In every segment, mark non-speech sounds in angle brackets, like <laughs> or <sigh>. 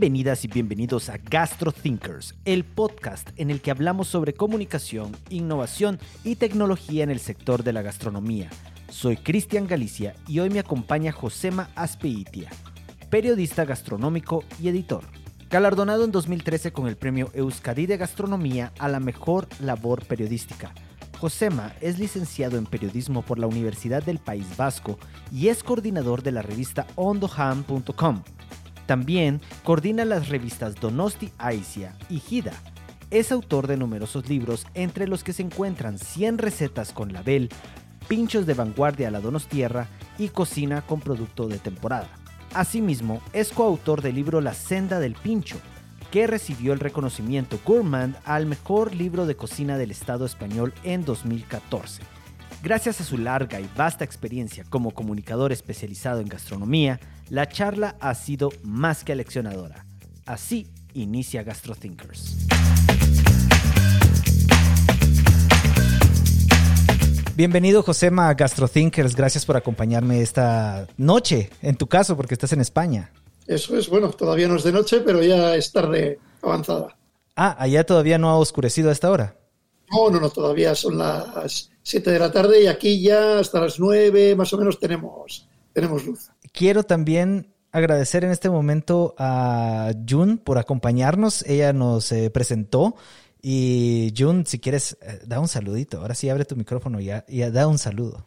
Bienvenidas y bienvenidos a Gastro Thinkers, el podcast en el que hablamos sobre comunicación, innovación y tecnología en el sector de la gastronomía. Soy Cristian Galicia y hoy me acompaña Josema Aspeitia, periodista gastronómico y editor. Galardonado en 2013 con el premio Euskadi de Gastronomía a la mejor labor periodística. Josema es licenciado en periodismo por la Universidad del País Vasco y es coordinador de la revista ondoham.com también coordina las revistas Donosti Aisia y Gida. Es autor de numerosos libros, entre los que se encuentran 100 recetas con label, pinchos de vanguardia a la Donostierra y cocina con producto de temporada. Asimismo, es coautor del libro La senda del pincho, que recibió el reconocimiento Gourmand al mejor libro de cocina del Estado español en 2014. Gracias a su larga y vasta experiencia como comunicador especializado en gastronomía, la charla ha sido más que aleccionadora. Así inicia GastroThinkers. Bienvenido Josema a GastroThinkers, gracias por acompañarme esta noche, en tu caso, porque estás en España. Eso es, bueno, todavía no es de noche, pero ya es tarde avanzada. Ah, allá todavía no ha oscurecido a esta hora. No, no, no, todavía son las 7 de la tarde y aquí ya hasta las 9 más o menos tenemos tenemos luz. Quiero también agradecer en este momento a Jun por acompañarnos. Ella nos eh, presentó. Y Jun, si quieres, eh, da un saludito. Ahora sí, abre tu micrófono y, y da un saludo.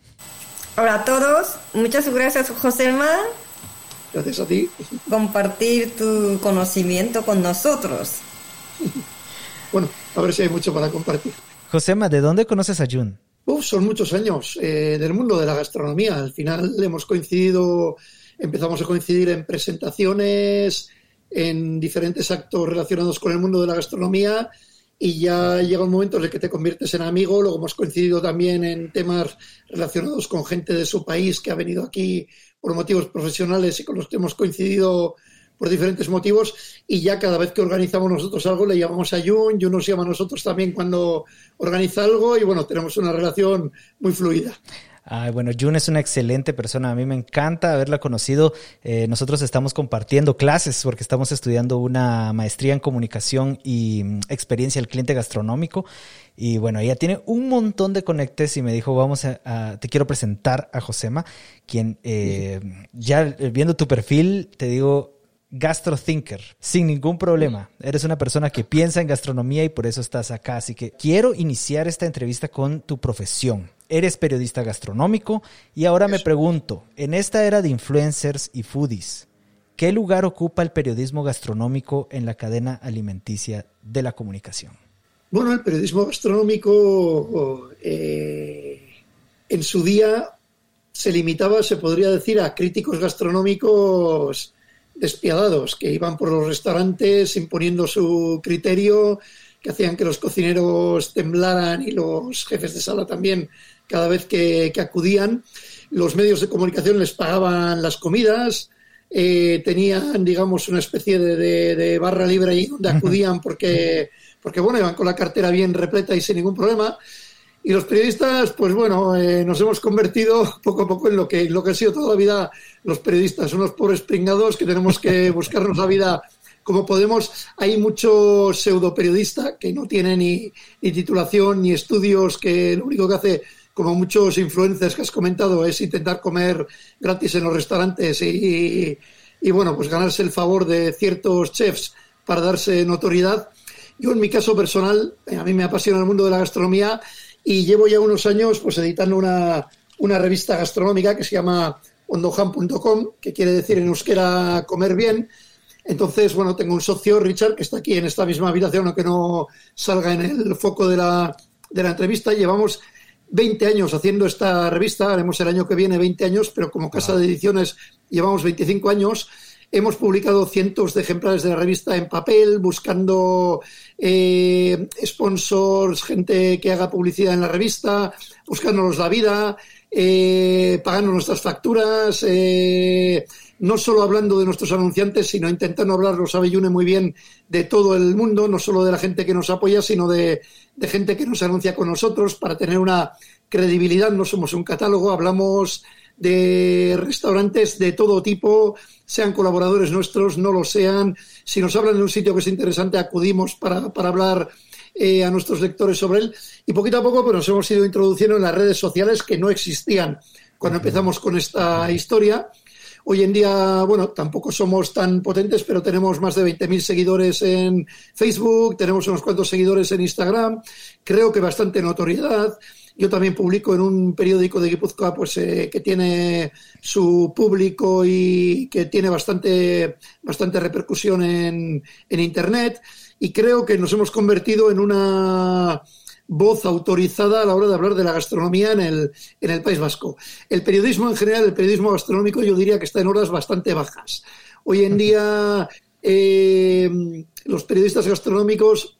Hola a todos. Muchas gracias, Josema. Gracias a ti. Compartir tu conocimiento con nosotros. Bueno, a ver si hay mucho para compartir. Josema, ¿de dónde conoces a Jun? Son muchos años eh, del mundo de la gastronomía. Al final hemos coincidido, empezamos a coincidir en presentaciones, en diferentes actos relacionados con el mundo de la gastronomía y ya llega un momento en el que te conviertes en amigo. Luego hemos coincidido también en temas relacionados con gente de su país que ha venido aquí por motivos profesionales y con los que hemos coincidido por diferentes motivos y ya cada vez que organizamos nosotros algo le llamamos a Jun, Jun nos llama a nosotros también cuando organiza algo y bueno, tenemos una relación muy fluida. Ay, bueno, Jun es una excelente persona. A mí me encanta haberla conocido. Eh, nosotros estamos compartiendo clases porque estamos estudiando una maestría en comunicación y mm, experiencia del cliente gastronómico. Y bueno, ella tiene un montón de conectes y me dijo, vamos a, te quiero presentar a Josema, quien eh, ya viendo tu perfil, te digo, gastrothinker, sin ningún problema. Eres una persona que piensa en gastronomía y por eso estás acá. Así que quiero iniciar esta entrevista con tu profesión. Eres periodista gastronómico y ahora me pregunto, en esta era de influencers y foodies, ¿qué lugar ocupa el periodismo gastronómico en la cadena alimenticia de la comunicación? Bueno, el periodismo gastronómico eh, en su día se limitaba, se podría decir, a críticos gastronómicos despiadados que iban por los restaurantes imponiendo su criterio, que hacían que los cocineros temblaran y los jefes de sala también cada vez que, acudían. Los medios de comunicación les pagaban las comidas, eh, tenían, digamos, una especie de, barra libre ahí donde acudían porque, porque, bueno, iban con la cartera bien repleta y sin ningún problema. Y los periodistas, pues bueno, eh, nos hemos convertido poco a poco en lo que, lo que ha sido toda la vida los periodistas, unos pobres pringados que tenemos que <laughs> buscarnos la vida como podemos. Hay mucho pseudo periodista que no tiene ni, titulación ni estudios, que lo único que hace, como muchos influencers que has comentado, es intentar comer gratis en los restaurantes y, y bueno, pues ganarse el favor de ciertos chefs para darse notoriedad. Yo, en mi caso personal, a mí me apasiona el mundo de la gastronomía y llevo ya unos años pues editando una, una revista gastronómica que se llama ondohan.com, que quiere decir en euskera comer bien. Entonces, bueno, tengo un socio, Richard, que está aquí en esta misma habitación, aunque no salga en el foco de la, de la entrevista. Llevamos 20 años haciendo esta revista, haremos el año que viene 20 años, pero como casa de ediciones llevamos 25 años. Hemos publicado cientos de ejemplares de la revista en papel, buscando eh, sponsors, gente que haga publicidad en la revista, buscándonos la vida, eh, pagando nuestras facturas, eh, no solo hablando de nuestros anunciantes, sino intentando hablar, lo sabe Yune muy bien, de todo el mundo, no solo de la gente que nos apoya, sino de, de gente que nos anuncia con nosotros para tener una credibilidad. No somos un catálogo, hablamos de restaurantes de todo tipo, sean colaboradores nuestros, no lo sean. Si nos hablan de un sitio que es interesante, acudimos para, para hablar eh, a nuestros lectores sobre él. Y poquito a poco pues, nos hemos ido introduciendo en las redes sociales que no existían cuando empezamos con esta historia. Hoy en día, bueno, tampoco somos tan potentes, pero tenemos más de 20.000 seguidores en Facebook, tenemos unos cuantos seguidores en Instagram, creo que bastante notoriedad. Yo también publico en un periódico de Guipúzcoa pues, eh, que tiene su público y que tiene bastante, bastante repercusión en, en Internet. Y creo que nos hemos convertido en una voz autorizada a la hora de hablar de la gastronomía en el, en el País Vasco. El periodismo en general, el periodismo gastronómico, yo diría que está en horas bastante bajas. Hoy en <laughs> día eh, los periodistas gastronómicos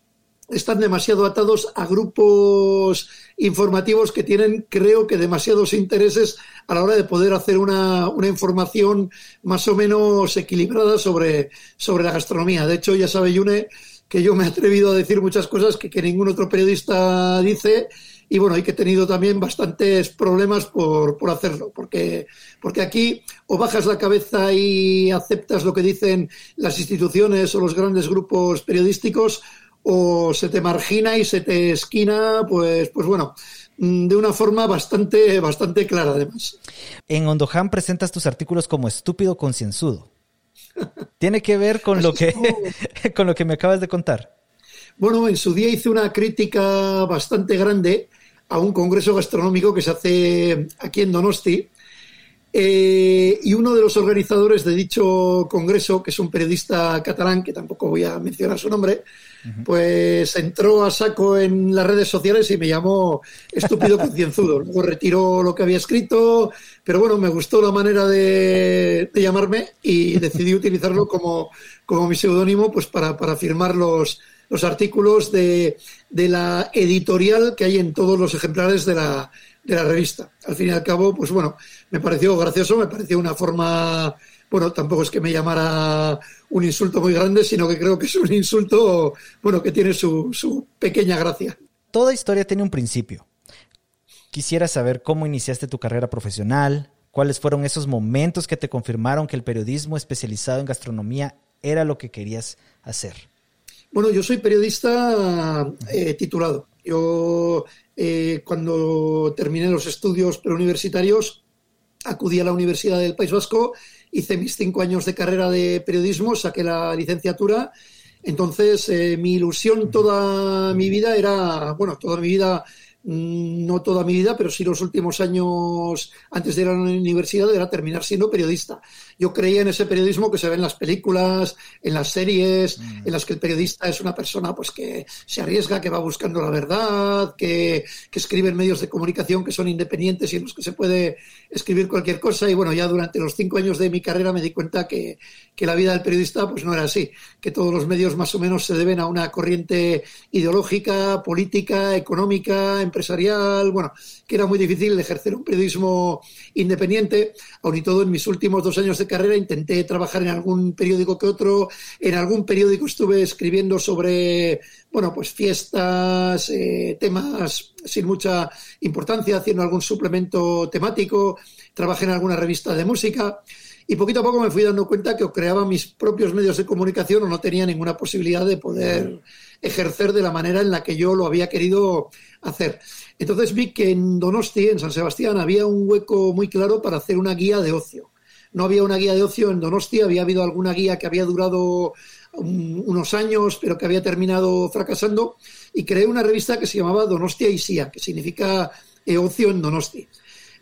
están demasiado atados a grupos informativos que tienen, creo que, demasiados intereses a la hora de poder hacer una, una información más o menos equilibrada sobre, sobre la gastronomía. De hecho, ya sabe Yune que yo me he atrevido a decir muchas cosas que, que ningún otro periodista dice y bueno, hay que he tenido también bastantes problemas por, por, hacerlo, porque, porque aquí o bajas la cabeza y aceptas lo que dicen las instituciones o los grandes grupos periodísticos, o se te margina y se te esquina, pues, pues bueno, mm, de una forma bastante, bastante clara además. En Ondohan presentas tus artículos como estúpido concienzudo. Tiene que ver con lo que, <laughs> con lo que me acabas de contar. Bueno, en su día hice una crítica bastante grande a un congreso gastronómico que se hace aquí en Donosti. Eh, y uno de los organizadores de dicho congreso, que es un periodista catalán, que tampoco voy a mencionar su nombre, pues entró a saco en las redes sociales y me llamó estúpido concienzudo. Luego retiró lo que había escrito, pero bueno, me gustó la manera de, llamarme y decidí utilizarlo como, como mi seudónimo pues para, para firmar los, los artículos de, de, la editorial que hay en todos los ejemplares de la, de la revista. Al fin y al cabo, pues bueno, me pareció gracioso, me pareció una forma bueno, tampoco es que me llamara un insulto muy grande, sino que creo que es un insulto, bueno, que tiene su, su pequeña gracia. Toda historia tiene un principio. Quisiera saber cómo iniciaste tu carrera profesional, cuáles fueron esos momentos que te confirmaron que el periodismo especializado en gastronomía era lo que querías hacer. Bueno, yo soy periodista eh, titulado. Yo, eh, cuando terminé los estudios preuniversitarios, acudí a la Universidad del País Vasco hice mis cinco años de carrera de periodismo, saqué la licenciatura. Entonces, eh, mi ilusión toda mi vida era, bueno, toda mi vida Mm, no toda mi vida, pero sí los últimos años antes de ir a la universidad era terminar siendo periodista. Yo creía en ese periodismo que se ve en las películas, en las series, mm. en las que el periodista es una persona pues que se arriesga, que va buscando la verdad, que, que, escribe en medios de comunicación que son independientes y en los que se puede escribir cualquier cosa. Y bueno, ya durante los cinco años de mi carrera me di cuenta que, que la vida del periodista pues no era así, que todos los medios más o menos se deben a una corriente ideológica, política, económica, empresarial, bueno, que era muy difícil ejercer un periodismo independiente, aun y todo en mis últimos dos años de carrera intenté trabajar en algún periódico que otro, en algún periódico estuve escribiendo sobre, bueno, pues fiestas, eh, temas sin mucha importancia, haciendo algún suplemento temático, trabajé en alguna revista de música. Y poquito a poco me fui dando cuenta que o creaba mis propios medios de comunicación o no tenía ninguna posibilidad de poder ejercer de la manera en la que yo lo había querido hacer. Entonces vi que en Donosti, en San Sebastián, había un hueco muy claro para hacer una guía de ocio. No había una guía de ocio en Donosti, había habido alguna guía que había durado unos años, pero que había terminado fracasando, y creé una revista que se llamaba Donostia y Sia, que significa eh, ocio en Donosti.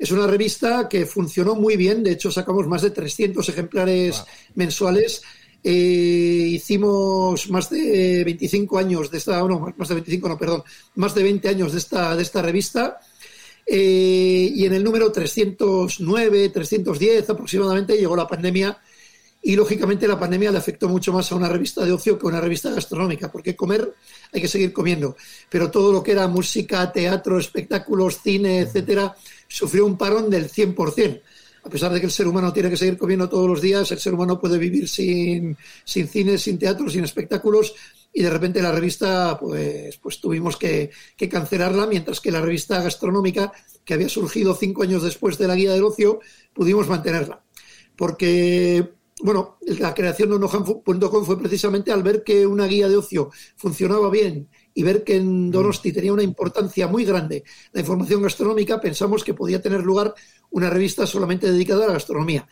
Es una revista que funcionó muy bien, de hecho sacamos más de 300 ejemplares mensuales. Eh, hicimos más de 25 años de esta, no, más de 25, no, perdón, más de 20 años de esta, de esta revista. Eh, y en el número 309, 310 aproximadamente llegó la pandemia y lógicamente la pandemia le afectó mucho más a una revista de ocio que a una revista gastronómica, porque comer hay que seguir comiendo, pero todo lo que era música, teatro, espectáculos, cine, etcétera, sufrió un parón del 100%. A pesar de que el ser humano tiene que seguir comiendo todos los días, el ser humano puede vivir sin, sin cine, sin teatro, sin espectáculos, y de repente la revista pues, pues tuvimos que, que, cancelarla, mientras que la revista gastronómica, que había surgido cinco años después de la guía del ocio, pudimos mantenerla. Porque, bueno, la creación de onohan.com fue precisamente al ver que una guía de ocio funcionaba bien y ver que en Donosti tenía una importancia muy grande la información gastronómica, pensamos que podía tener lugar una revista solamente dedicada a la gastronomía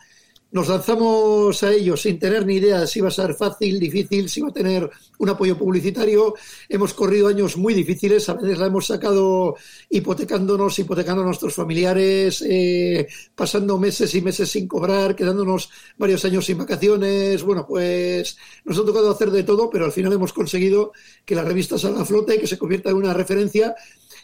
nos lanzamos a ello sin tener ni idea de si iba a ser fácil, difícil, si iba a tener un apoyo publicitario. Hemos corrido años muy difíciles, a veces la hemos sacado hipotecándonos, hipotecando a nuestros familiares, eh, pasando meses y meses sin cobrar, quedándonos varios años sin vacaciones. Bueno, pues nos ha tocado hacer de todo, pero al final hemos conseguido que la revista salga a flote, y que se convierta en una referencia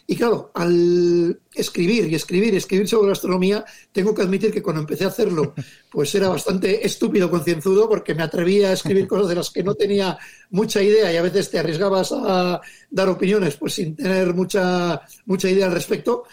y claro, al escribir y escribir y escribir sobre gastronomía, tengo que admitir que cuando empecé a hacerlo, <laughs> pues era bastante estúpido, concienzudo, porque me atrevía a escribir <laughs> cosas de las que no tenía mucha idea y a veces te arriesgabas a dar opiniones pues sin tener mucha, mucha idea al respecto.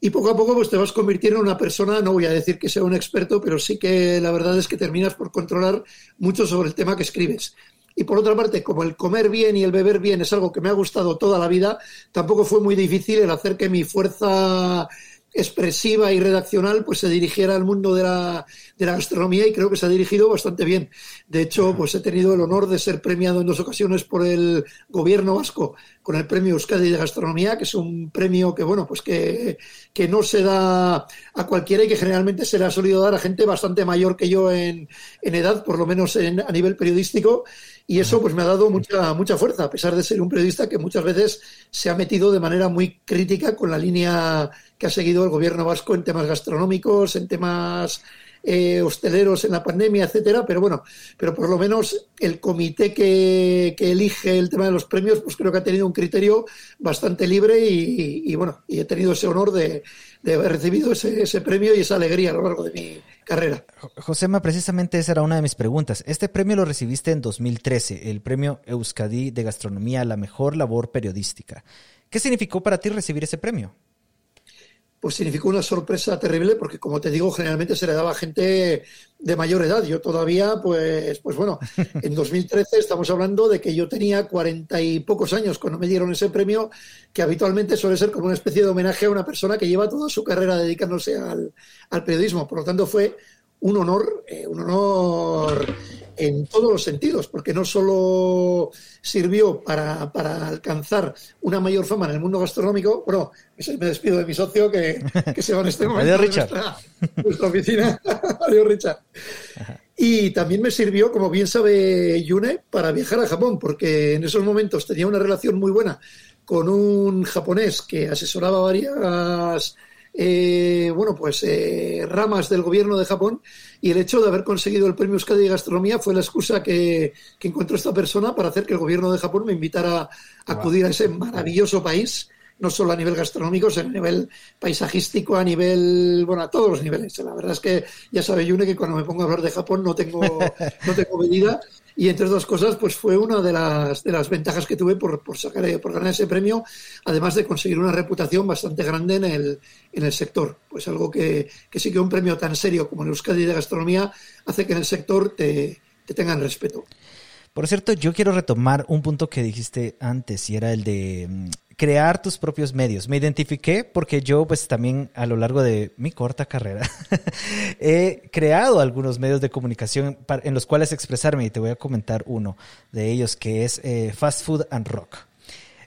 Y poco a poco pues te vas convirtiendo en una persona, no voy a decir que sea un experto, pero sí que la verdad es que terminas por controlar mucho sobre el tema que escribes. Y por otra parte, como el comer bien y el beber bien es algo que me ha gustado toda la vida, tampoco fue muy difícil el hacer que mi fuerza expresiva y redaccional pues se dirigiera al mundo de la, de la gastronomía y creo que se ha dirigido bastante bien. De hecho, pues he tenido el honor de ser premiado en dos ocasiones por el gobierno vasco con el premio Euskadi de Gastronomía, que es un premio que, bueno, pues que, que no se da a cualquiera y que generalmente se le ha solido dar a gente bastante mayor que yo en, en edad, por lo menos en, a nivel periodístico, y eso pues me ha dado mucha, mucha fuerza, a pesar de ser un periodista que muchas veces se ha metido de manera muy crítica con la línea que ha seguido el gobierno vasco en temas gastronómicos, en temas eh, hosteleros en la pandemia, etcétera, pero bueno, pero por lo menos el comité que, elige el tema de los premios, pues creo que ha tenido un criterio bastante libre y, bueno, y he tenido ese honor de, haber recibido ese, ese, premio y esa alegría a lo largo de mi carrera. Josema, precisamente esa era una de mis preguntas. Este premio lo recibiste en 2013, el premio Euskadi de Gastronomía, la mejor labor periodística. ¿Qué significó para ti recibir ese premio? Pues significó una sorpresa terrible porque, como te digo, generalmente se le daba a gente de mayor edad. Yo todavía, pues, pues bueno, <laughs> en 2013 estamos hablando de que yo tenía cuarenta y pocos años cuando me dieron ese premio, que habitualmente suele ser como una especie de homenaje a una persona que lleva toda su carrera dedicándose al, al periodismo. Por lo tanto, fue un honor, eh, un honor en todos los sentidos, porque no solo sirvió para, alcanzar una mayor fama en el mundo gastronómico, bueno, me despido de mi socio que, se va en este <laughs> momento Adiós, Richard. Nuestra, oficina. <laughs> Adiós, Richard. Y también me sirvió, como bien sabe Yune, para viajar a Japón, porque en esos momentos tenía una relación muy buena con un japonés que asesoraba varias eh, bueno, pues eh, ramas del gobierno de Japón y el hecho de haber conseguido el premio Euskadi de Gastronomía fue la excusa que, encontró esta persona para hacer que el gobierno de Japón me invitara a acudir a ese maravilloso país, no solo a nivel gastronómico, sino a nivel paisajístico, a nivel, bueno, a todos los niveles. La verdad es que ya sabe Yune que cuando me pongo a hablar de Japón no tengo, <laughs> no tengo medida y entre otras cosas, pues fue una de las, de las ventajas que tuve por, por, sacar, por ganar ese premio, además de conseguir una reputación bastante grande en el, en el sector. Pues algo que, que sí que un premio tan serio como el Euskadi de Gastronomía hace que en el sector te, te tengan respeto. Por cierto, yo quiero retomar un punto que dijiste antes y era el de mm, crear tus propios medios. Me identifiqué porque yo pues también a lo largo de mi corta carrera <laughs> he creado algunos medios de comunicación en los cuales expresarme y te voy a comentar uno de ellos que es eh, Fast Food and Rock.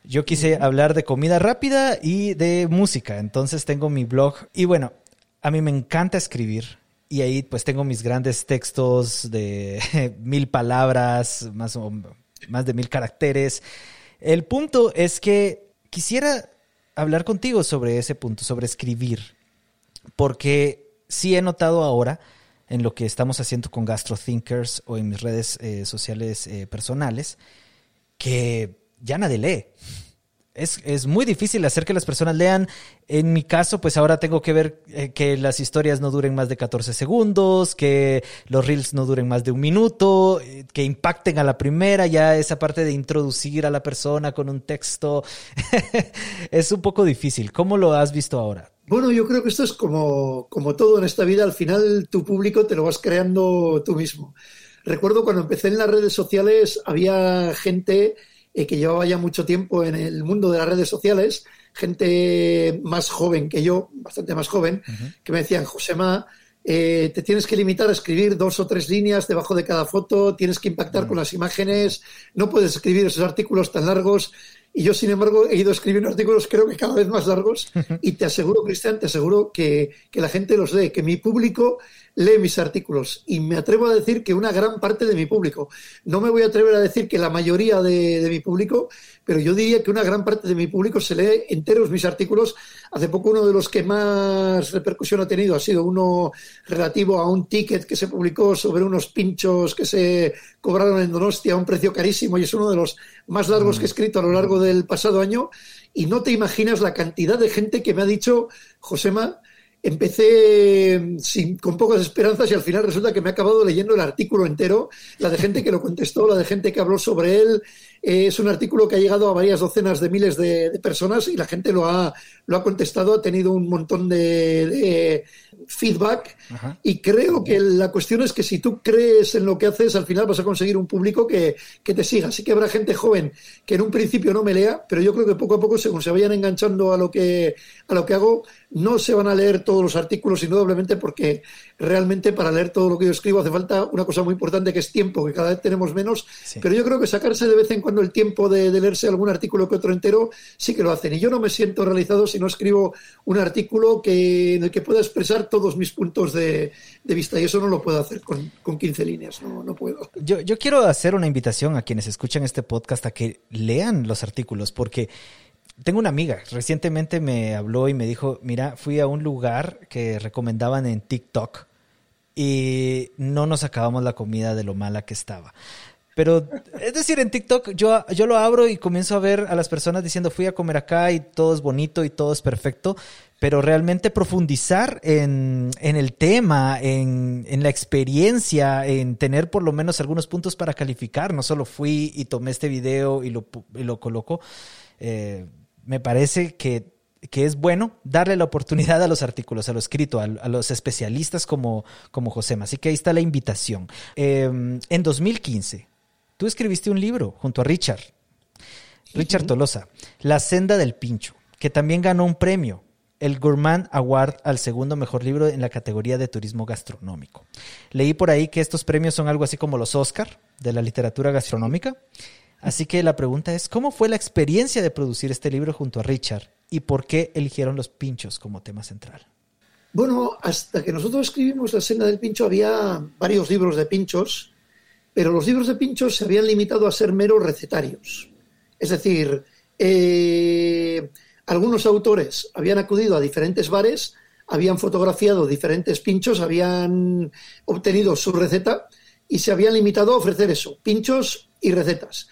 Yo quise hablar de comida rápida y de música, entonces tengo mi blog y bueno, a mí me encanta escribir y ahí pues tengo mis grandes textos de <laughs> mil palabras, más, más de mil caracteres. El punto es que quisiera hablar contigo sobre ese punto, sobre escribir, porque sí he notado ahora en lo que estamos haciendo con GastroThinkers o en mis redes eh, sociales eh, personales, que ya nadie lee es, muy difícil hacer que las personas lean. En mi caso, pues ahora tengo que ver eh, que las historias no duren más de 14 segundos, que los reels no duren más de un minuto, eh, que impacten a la primera, ya esa parte de introducir a la persona con un texto <laughs> es un poco difícil. ¿Cómo lo has visto ahora? Bueno, yo creo que esto es como, como todo en esta vida, al final tu público te lo vas creando tú mismo. Recuerdo cuando empecé en las redes sociales, había gente eh, que llevaba ya mucho tiempo en el mundo de las redes sociales, gente más joven que yo, bastante más joven, que me decían, Josema, eh, te tienes que limitar a escribir dos o tres líneas debajo de cada foto, tienes que impactar con las imágenes, no puedes escribir esos artículos tan largos. Y yo, sin embargo, he ido escribiendo artículos creo que cada vez más largos y te aseguro, Cristian, te aseguro que, que la gente los lee, que mi público lee mis artículos y me atrevo a decir que una gran parte de mi público. No me voy a atrever a decir que la mayoría de, de mi público, pero yo diría que una gran parte de mi público se lee enteros mis artículos. Hace poco uno de los que más repercusión ha tenido ha sido uno relativo a un ticket que se publicó sobre unos pinchos que se cobraron en Donostia a un precio carísimo y es uno de los más largos que he escrito a lo largo del pasado año. Y no te imaginas la cantidad de gente que me ha dicho, Josema, empecé sin, con pocas esperanzas y al final resulta que me he acabado leyendo el artículo entero, la de gente que lo contestó, la de gente que habló sobre él. Eh, es un artículo que ha llegado a varias docenas de miles de, personas y la gente lo ha, lo ha contestado, ha tenido un montón de feedback Ajá. y creo que la cuestión es que si tú crees en lo que haces, al final vas a conseguir un público que, que te siga. Así que habrá gente joven que en un principio no me lea, pero yo creo que poco a poco, según se vayan enganchando a lo que, a lo que hago, no se van a leer todos los artículos, indudablemente, porque realmente para leer todo lo que yo escribo hace falta una cosa muy importante que es tiempo, que cada vez tenemos menos, sí. pero yo creo que sacarse de vez en cuando el tiempo de, de, leerse algún artículo que otro entero sí que lo hacen. Y yo no me siento realizado si no escribo un artículo que, en el que pueda expresar todos mis puntos de, vista, y eso no lo puedo hacer con, con 15 líneas, no, no puedo. Yo, yo quiero hacer una invitación a quienes escuchan este podcast a que lean los artículos, porque tengo una amiga, recientemente me habló y me dijo, mira, fui a un lugar que recomendaban en TikTok y no nos acabamos la comida de lo mala que estaba. Pero, es decir, en TikTok yo, yo lo abro y comienzo a ver a las personas diciendo fui a comer acá y todo es bonito y todo es perfecto, pero realmente profundizar en, en el tema, en, en, la experiencia, en tener por lo menos algunos puntos para calificar, no solo fui y tomé este video y lo, y lo coloco, eh, me parece que, que, es bueno darle la oportunidad a los artículos, a lo escrito, a, a los especialistas como, como Josema. Así que ahí está la invitación. Eh, en 2015, tú escribiste un libro junto a Richard, Richard uh -huh. Tolosa, La senda del pincho, que también ganó un premio, el Gourmand Award al segundo mejor libro en la categoría de turismo gastronómico. Leí por ahí que estos premios son algo así como los Oscar de la literatura gastronómica. Así que la pregunta es, ¿cómo fue la experiencia de producir este libro junto a Richard y por qué eligieron los pinchos como tema central? Bueno, hasta que nosotros escribimos La Senda del Pincho había varios libros de pinchos, pero los libros de pinchos se habían limitado a ser meros recetarios. Es decir, eh, algunos autores habían acudido a diferentes bares, habían fotografiado diferentes pinchos, habían obtenido su receta y se habían limitado a ofrecer eso, pinchos y recetas.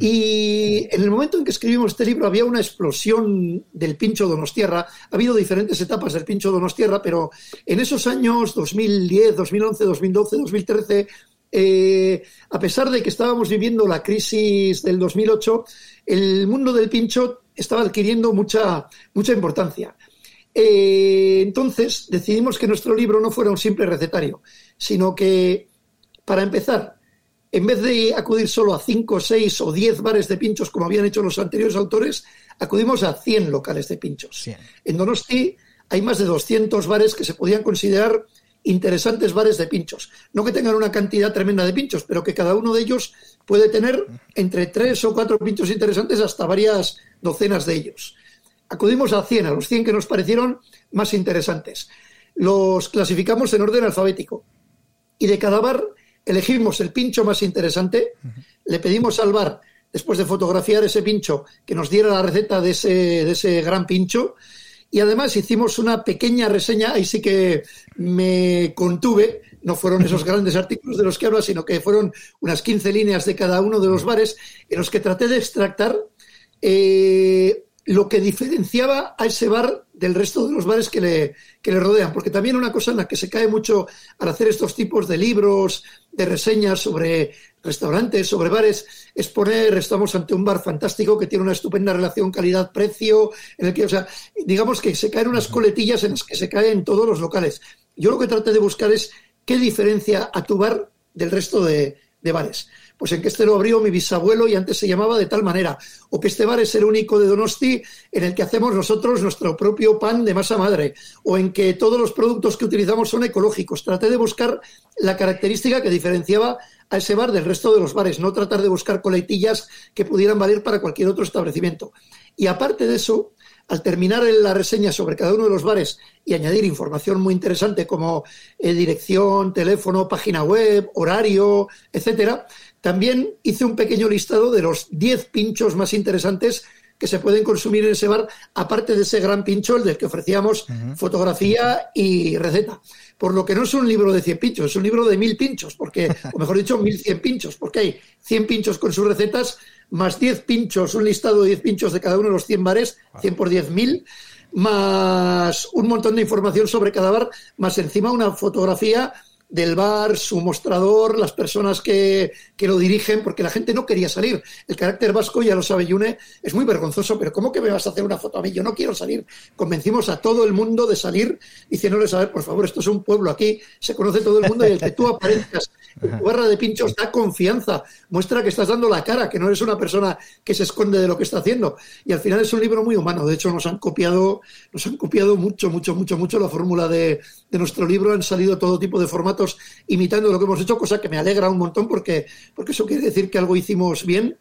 Y en el momento en que escribimos este libro había una explosión del pincho Donostierra. Ha habido diferentes etapas del pincho Donostierra, pero en esos años 2010, 2011, 2012, 2013, eh, a pesar de que estábamos viviendo la crisis del 2008, el mundo del pincho estaba adquiriendo mucha, mucha importancia. Eh, entonces decidimos que nuestro libro no fuera un simple recetario, sino que, para empezar, en vez de acudir solo a 5, 6 o 10 bares de pinchos como habían hecho los anteriores autores, acudimos a 100 locales de pinchos. 100. En Donosti hay más de 200 bares que se podían considerar interesantes bares de pinchos. No que tengan una cantidad tremenda de pinchos, pero que cada uno de ellos puede tener entre 3 o 4 pinchos interesantes hasta varias docenas de ellos. Acudimos a 100, a los 100 que nos parecieron más interesantes. Los clasificamos en orden alfabético. Y de cada bar elegimos el pincho más interesante, le pedimos al bar, después de fotografiar ese pincho, que nos diera la receta de ese, de ese gran pincho, y además hicimos una pequeña reseña, ahí sí que me contuve, no fueron esos <laughs> grandes artículos de los que habla, sino que fueron unas 15 líneas de cada uno de los bares, en los que traté de extractar eh, lo que diferenciaba a ese bar del resto de los bares que le, que le rodean, porque también una cosa en la que se cae mucho al hacer estos tipos de libros, de reseñas sobre restaurantes, sobre bares, es poner, estamos ante un bar fantástico que tiene una estupenda relación calidad-precio, en el que, o sea, digamos que se caen unas coletillas en las que se caen todos los locales. Yo lo que traté de buscar es qué diferencia a tu bar del resto de, de bares. Pues en que este lo abrió mi bisabuelo y antes se llamaba de tal manera, o que este bar es el único de Donosti en el que hacemos nosotros nuestro propio pan de masa madre, o en que todos los productos que utilizamos son ecológicos. Traté de buscar la característica que diferenciaba a ese bar del resto de los bares, no tratar de buscar coletillas que pudieran valer para cualquier otro establecimiento. Y aparte de eso, al terminar la reseña sobre cada uno de los bares y añadir información muy interesante como eh, dirección, teléfono, página web, horario, etcétera, también hice un pequeño listado de los 10 pinchos más interesantes que se pueden consumir en ese bar, aparte de ese gran pincho, el del que ofrecíamos fotografía y receta. Por lo que no es un libro de 100 pinchos, es un libro de 1000 pinchos, porque, o mejor dicho, 1100 pinchos, porque hay 100 pinchos con sus recetas, más 10 pinchos, un listado de 10 pinchos de cada uno de los 100 bares, 100 por 10.000, más un montón de información sobre cada bar, más encima una fotografía del bar, su mostrador, las personas que, que, lo dirigen, porque la gente no quería salir. El carácter vasco, ya lo sabe Yune, es muy vergonzoso, pero ¿cómo que me vas a hacer una foto a mí? Yo no quiero salir. Convencimos a todo el mundo de salir diciéndoles, a ver, por favor, esto es un pueblo aquí, se conoce todo el mundo y el que tú aparezcas en tu barra de pinchos da confianza, muestra que estás dando la cara, que no eres una persona que se esconde de lo que está haciendo. Y al final es un libro muy humano. De hecho, nos han copiado, nos han copiado mucho, mucho, mucho, mucho la fórmula de, de nuestro libro. Han salido todo tipo de formatos imitando lo que hemos hecho, cosa que me alegra un montón porque, porque eso quiere decir que algo hicimos bien.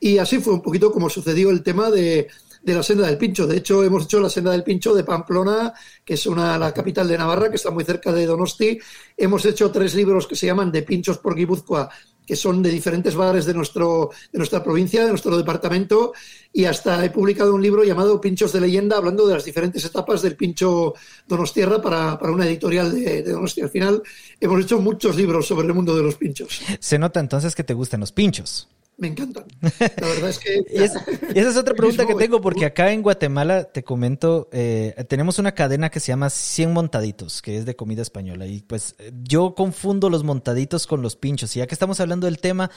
Y así fue un poquito como sucedió el tema de, la senda del Pincho. De hecho, hemos hecho la senda del Pincho de Pamplona, que es una, la capital de Navarra, que está muy cerca de Donosti. Hemos hecho tres libros que se llaman De Pinchos por Guipúzcoa, que son de diferentes bares de, nuestro, de nuestra provincia, de nuestro departamento, y hasta he publicado un libro llamado Pinchos de leyenda, hablando de las diferentes etapas del pincho Donostierra para, para una editorial de, de Donosti. Al final hemos hecho muchos libros sobre el mundo de los pinchos. Se nota entonces que te gustan los pinchos me encantan. <laughs> La verdad es que... y, esa, es otra <laughs> pregunta que tengo, porque acá en Guatemala, te comento, eh, tenemos una cadena que se llama 100 Montaditos, que es de comida española. Y pues yo confundo los montaditos con los pinchos. Y ya que estamos hablando del tema,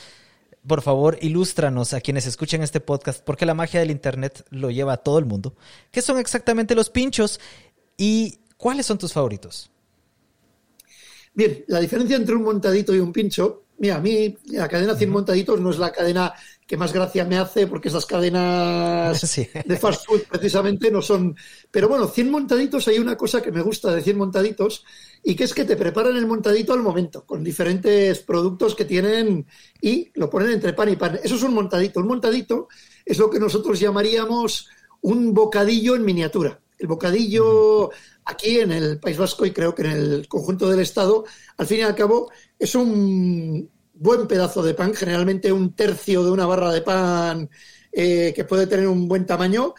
por favor, ilústranos a quienes escuchan este podcast, porque la magia del Internet lo lleva a todo el mundo. ¿Qué son exactamente los pinchos y cuáles son tus favoritos? Bien, la diferencia entre un montadito y un pincho Mira, a mí la cadena 100 montaditos no es la cadena que más gracia me hace porque esas cadenas <laughs> de fast food precisamente no son... Pero bueno, 100 montaditos hay una cosa que me gusta de 100 montaditos y que es que te preparan el montadito al momento con diferentes productos que tienen y lo ponen entre pan y pan. Eso es un montadito. Un montadito es lo que nosotros llamaríamos un bocadillo en miniatura. El bocadillo aquí en el País Vasco y creo que en el conjunto del Estado, al fin y al cabo, es un buen pedazo de pan, generalmente un tercio de una barra de pan eh, que puede tener un buen tamaño,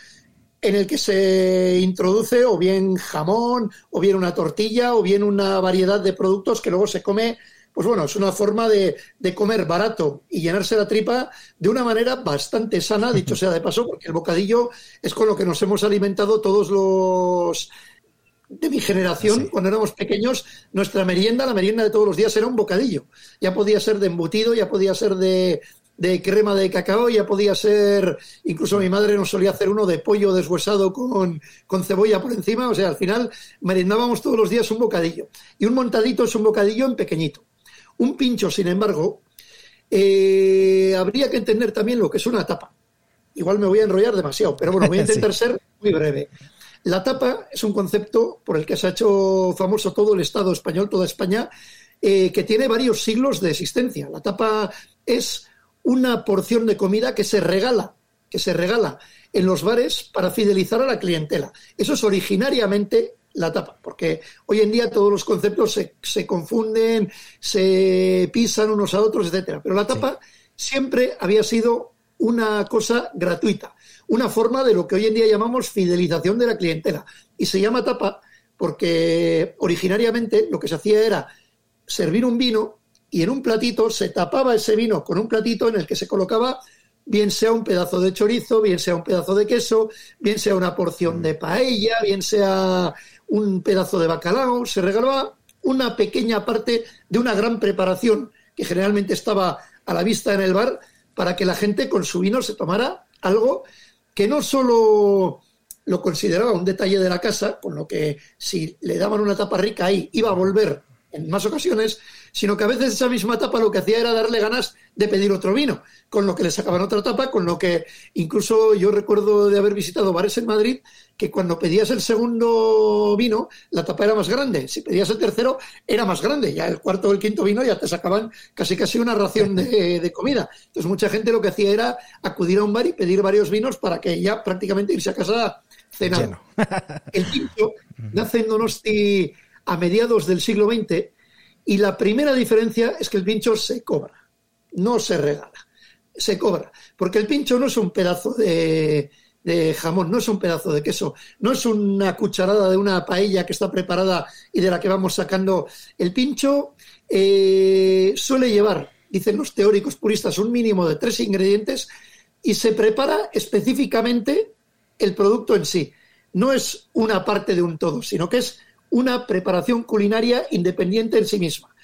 en el que se introduce o bien jamón, o bien una tortilla, o bien una variedad de productos que luego se come. Pues bueno, es una forma de, de comer barato y llenarse la tripa de una manera bastante sana, dicho <laughs> sea de paso, porque el bocadillo es con lo que nos hemos alimentado todos los de mi generación, cuando éramos pequeños, nuestra merienda, la merienda de todos los días era un bocadillo. Ya podía ser de embutido, ya podía ser de, de crema de cacao, ya podía ser, incluso mi madre nos solía hacer uno de pollo deshuesado con, con cebolla por encima, o sea, al final merendábamos todos los días un bocadillo. Y un montadito es un bocadillo en pequeñito. Un pincho, sin embargo, eh, habría que entender también lo que es una tapa. Igual me voy a enrollar demasiado, pero bueno, voy a <laughs> intentar ser muy breve. La tapa es un concepto por el que se ha hecho famoso todo el Estado español, toda España, eh, que tiene varios siglos de existencia. La tapa es una porción de comida que se regala, que se regala en los bares para fidelizar a la clientela. Eso es originariamente la tapa, porque hoy en día todos los conceptos se, confunden, se pisan unos a otros, etcétera. Pero la tapa siempre había sido una cosa gratuita una forma de lo que hoy en día llamamos fidelización de la clientela. Y se llama tapa porque originariamente lo que se hacía era servir un vino y en un platito se tapaba ese vino con un platito en el que se colocaba bien sea un pedazo de chorizo, bien sea un pedazo de queso, bien sea una porción de paella, bien sea un pedazo de bacalao, se regalaba una pequeña parte de una gran preparación que generalmente estaba a la vista en el bar para que la gente con su vino se tomara algo que no solo lo consideraba un detalle de la casa, con lo que si le daban una tapa rica ahí iba a volver en más ocasiones, sino que a veces esa misma tapa lo que hacía era darle ganas de pedir otro vino, con lo que le sacaban otra tapa, con lo que incluso yo recuerdo de haber visitado bares en Madrid, que cuando pedías el segundo vino, la tapa era más grande, si pedías el tercero, era más grande, ya el cuarto o el quinto vino ya te sacaban casi casi una ración de, de comida. Entonces mucha gente lo que hacía era acudir a un bar y pedir varios vinos para que ya prácticamente irse a casa cenando. <laughs> el pincho nace en Donosti a mediados del siglo XX y la primera diferencia es que el pincho se cobra, no se regala, se cobra, porque el pincho no es un pedazo de, jamón, no es un pedazo de queso, no es una cucharada de una paella que está preparada y de la que vamos sacando. El pincho eh, suele llevar, dicen los teóricos puristas, un mínimo de tres ingredientes y se prepara específicamente el producto en sí. No es una parte de un todo, sino que es una preparación culinaria independiente en sí misma.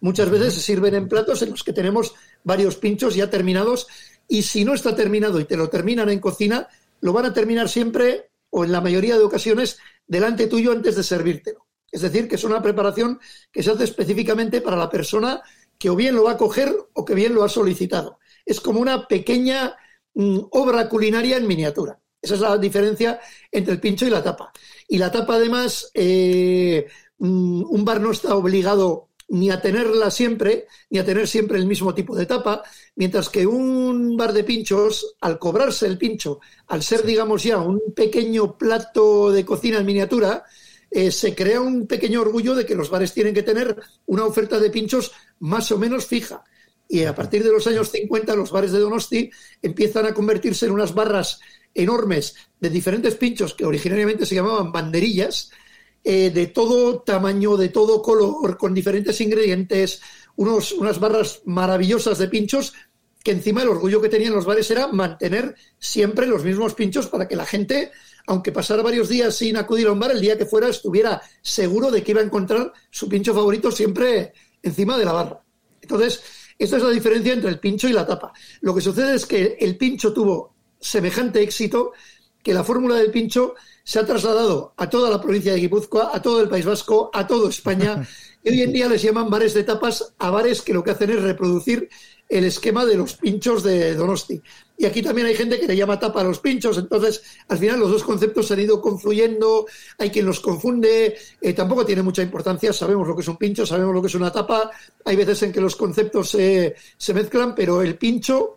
Muchas veces se sirven en platos en los que tenemos varios pinchos ya terminados y si no está terminado y te lo terminan en cocina, lo van a terminar siempre o en la mayoría de ocasiones delante tuyo antes de servírtelo. Es decir, que es una preparación que se hace específicamente para la persona que o bien lo va a coger o que bien lo ha solicitado. Es como una pequeña mm, obra culinaria en miniatura. Esa es la diferencia entre el pincho y la tapa. Y la tapa, además, eh, mm, un bar no está obligado ni a tenerla siempre, ni a tener siempre el mismo tipo de tapa, mientras que un bar de pinchos, al cobrarse el pincho, al ser, digamos ya, un pequeño plato de cocina en miniatura, eh, se crea un pequeño orgullo de que los bares tienen que tener una oferta de pinchos más o menos fija. Y a partir de los años 50, los bares de Donosti empiezan a convertirse en unas barras enormes de diferentes pinchos que originariamente se llamaban banderillas, eh, de todo tamaño, de todo color, con diferentes ingredientes, unos, unas barras maravillosas de pinchos que encima el orgullo que tenían los bares era mantener siempre los mismos pinchos para que la gente, aunque pasara varios días sin acudir a un bar, el día que fuera estuviera seguro de que iba a encontrar su pincho favorito siempre encima de la barra. Entonces, esta es la diferencia entre el pincho y la tapa. Lo que sucede es que el pincho tuvo semejante éxito que la fórmula del pincho se ha trasladado a toda la provincia de Guipúzcoa, a todo el País Vasco, a toda España, <laughs> y hoy en día les llaman bares de tapas a bares que lo que hacen es reproducir el esquema de los pinchos de Donosti. Y aquí también hay gente que le llama tapa a los pinchos, entonces al final los dos conceptos se han ido confluyendo, hay quien los confunde, eh, tampoco tiene mucha importancia, sabemos lo que es un pincho, sabemos lo que es una tapa, hay veces en que los conceptos se mezclan, pero el pincho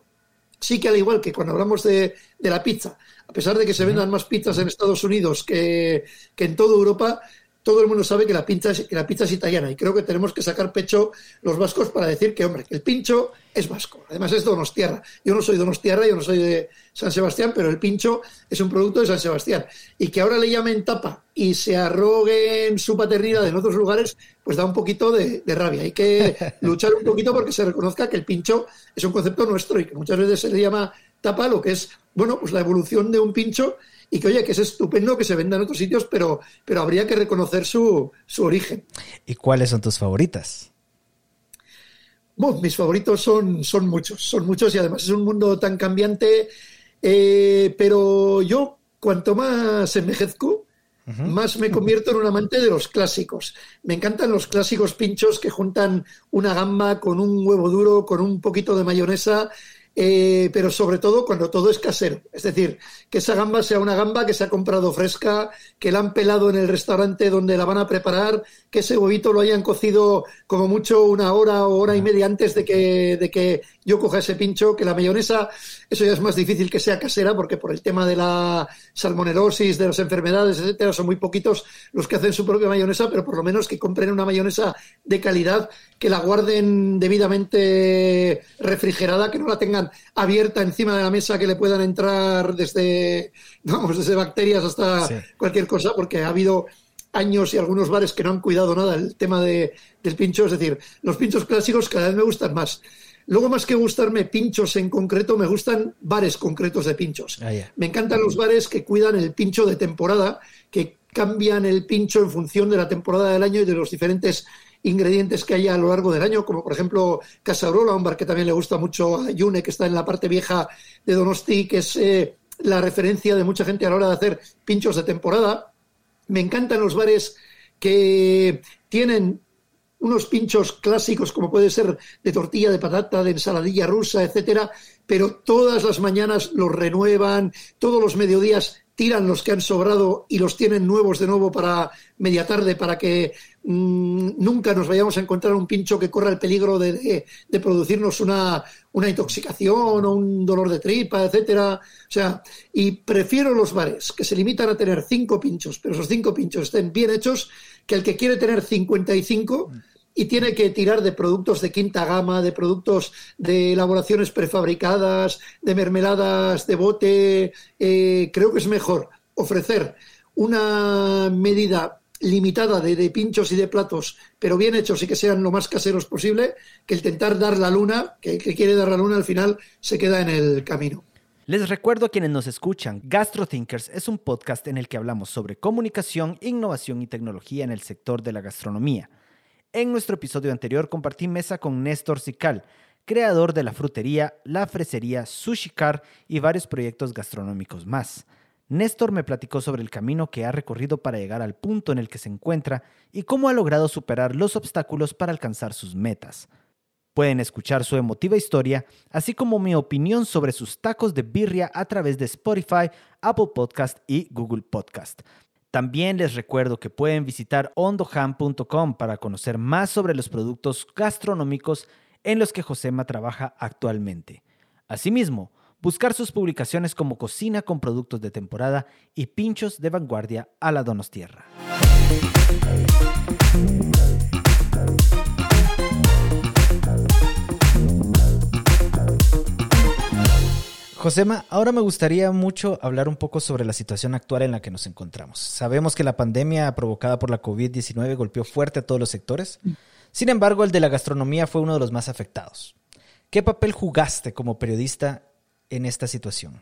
sí que al igual que cuando hablamos de, la pizza, a pesar de que se vendan más pizzas en Estados Unidos que, que en toda Europa, todo el mundo sabe que la, pizza es, que la pizza es italiana y creo que tenemos que sacar pecho los vascos para decir que, hombre, que el pincho es vasco. Además es Donostierra. Yo no soy Donostierra, yo no soy de San Sebastián, pero el pincho es un producto de San Sebastián. Y que ahora le llamen tapa y se arroguen su paternidad en otros lugares, pues da un poquito de, de rabia. Hay que <laughs> luchar un poquito porque se reconozca que el pincho es un concepto nuestro y que muchas veces se le llama tapa lo que es, bueno, pues la evolución de un pincho y que oye, que es estupendo que se venda en otros sitios, pero, pero habría que reconocer su, su origen. ¿Y cuáles son tus favoritas? Bueno, mis favoritos son, son muchos, son muchos y además es un mundo tan cambiante, eh, pero yo cuanto más envejezco, más me convierto en un amante de los clásicos. Me encantan los clásicos pinchos que juntan una gamba con un huevo duro, con un poquito de mayonesa eh, pero sobre todo cuando todo es casero. Es decir, que esa gamba sea una gamba que se ha comprado fresca, que la han pelado en el restaurante donde la van a preparar, que ese huevito lo hayan cocido como mucho una hora o hora y media antes de que, de que yo coja ese pincho, que la mayonesa, eso ya es más difícil que sea casera, porque por el tema de la salmonelosis, de las enfermedades, etcétera, son muy poquitos los que hacen su propia mayonesa, pero por lo menos que compren una mayonesa de calidad, que la guarden debidamente refrigerada, que no la tengan abierta encima de la mesa que le puedan entrar desde, vamos, desde bacterias hasta cualquier cosa, porque ha habido años y algunos bares que no han cuidado nada el tema de, del pincho. Es decir, los pinchos clásicos cada vez me gustan más. Luego, más que gustarme pinchos en concreto, me gustan bares concretos de pinchos. Ah, me encantan los bares que cuidan el pincho de temporada, que cambian el pincho en función de la temporada del año y de los diferentes ingredientes que haya a lo largo del año, como por ejemplo Casarola, un bar que también le gusta mucho a Yune, que está en la parte vieja de Donosti, que es eh, la referencia de mucha gente a la hora de hacer pinchos de temporada. Me encantan los bares que tienen unos pinchos clásicos como puede ser de tortilla de patata, de ensaladilla rusa, etcétera, pero todas las mañanas los renuevan, todos los mediodías tiran los que han sobrado y los tienen nuevos de nuevo para media tarde para que mmm, nunca nos vayamos a encontrar un pincho que corra el peligro de, de, de, producirnos una, una intoxicación o un dolor de tripa, etcétera. O sea, y prefiero los bares que se limitan a tener cinco pinchos, pero esos cinco pinchos estén bien hechos, que el que quiere tener 55 y tiene que tirar de productos de quinta gama, de productos de elaboraciones prefabricadas, de mermeladas de bote. Eh, creo que es mejor ofrecer una medida limitada de, pinchos y de platos, pero bien hechos y que sean lo más caseros posible, que el intentar dar la luna, que que quiere dar la luna al final se queda en el camino. Les recuerdo a quienes nos escuchan, GastroThinkers es un podcast en el que hablamos sobre comunicación, innovación y tecnología en el sector de la gastronomía. En nuestro episodio anterior compartí mesa con Néstor Sical, creador de la frutería, la fresería Sushi Car y varios proyectos gastronómicos más. Néstor me platicó sobre el camino que ha recorrido para llegar al punto en el que se encuentra y cómo ha logrado superar los obstáculos para alcanzar sus metas. Pueden escuchar su emotiva historia, así como mi opinión sobre sus tacos de birria a través de Spotify, Apple Podcast y Google Podcast. También les recuerdo que pueden visitar ondoham.com para conocer más sobre los productos gastronómicos en los que Josema trabaja actualmente. Asimismo, buscar sus publicaciones como Cocina con productos de temporada y pinchos de vanguardia a la Donostierra. Josema, ahora me gustaría mucho hablar un poco sobre la situación actual en la que nos encontramos. Sabemos que la pandemia provocada por la COVID-19 golpeó fuerte a todos los sectores. Sin embargo, el de la gastronomía fue uno de los más afectados. ¿Qué papel jugaste como periodista en esta situación?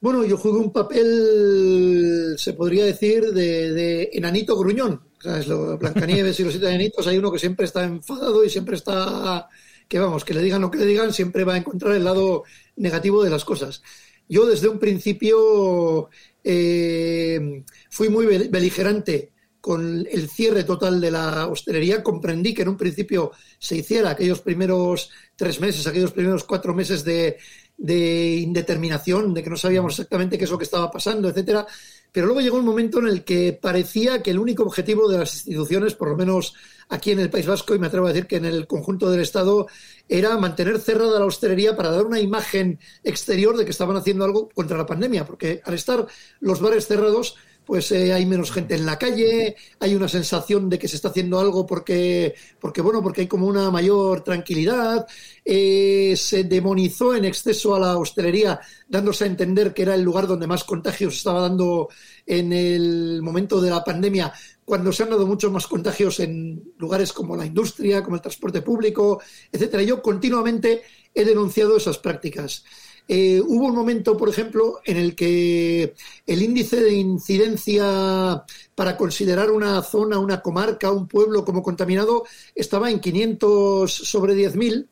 Bueno, yo jugué un papel, se podría decir, de, enanito gruñón. ¿Sabes? Lo, Blancanieves y los siete enanitos, hay uno que siempre está enfadado y siempre está que vamos, que le digan lo que le digan, siempre va a encontrar el lado negativo de las cosas. Yo desde un principio eh, fui muy beligerante con el cierre total de la hostelería. Comprendí que en un principio se hiciera aquellos primeros tres meses, aquellos primeros cuatro meses de, de indeterminación, de que no sabíamos exactamente qué es lo que estaba pasando, etcétera. Pero luego llegó un momento en el que parecía que el único objetivo de las instituciones, por lo menos aquí en el País Vasco, y me atrevo a decir que en el conjunto del Estado, era mantener cerrada la hostelería para dar una imagen exterior de que estaban haciendo algo contra la pandemia, porque al estar los bares cerrados, pues eh, hay menos gente en la calle, hay una sensación de que se está haciendo algo porque, porque bueno, porque hay como una mayor tranquilidad, eh, se demonizó en exceso a la hostelería, dándose a entender que era el lugar donde más contagios estaba dando en el momento de la pandemia, cuando se han dado muchos más contagios en lugares como la industria, como el transporte público, etcétera. Yo continuamente he denunciado esas prácticas. Eh, hubo un momento, por ejemplo, en el que el índice de incidencia para considerar una zona, una comarca, un pueblo como contaminado estaba en 500 sobre 10.000.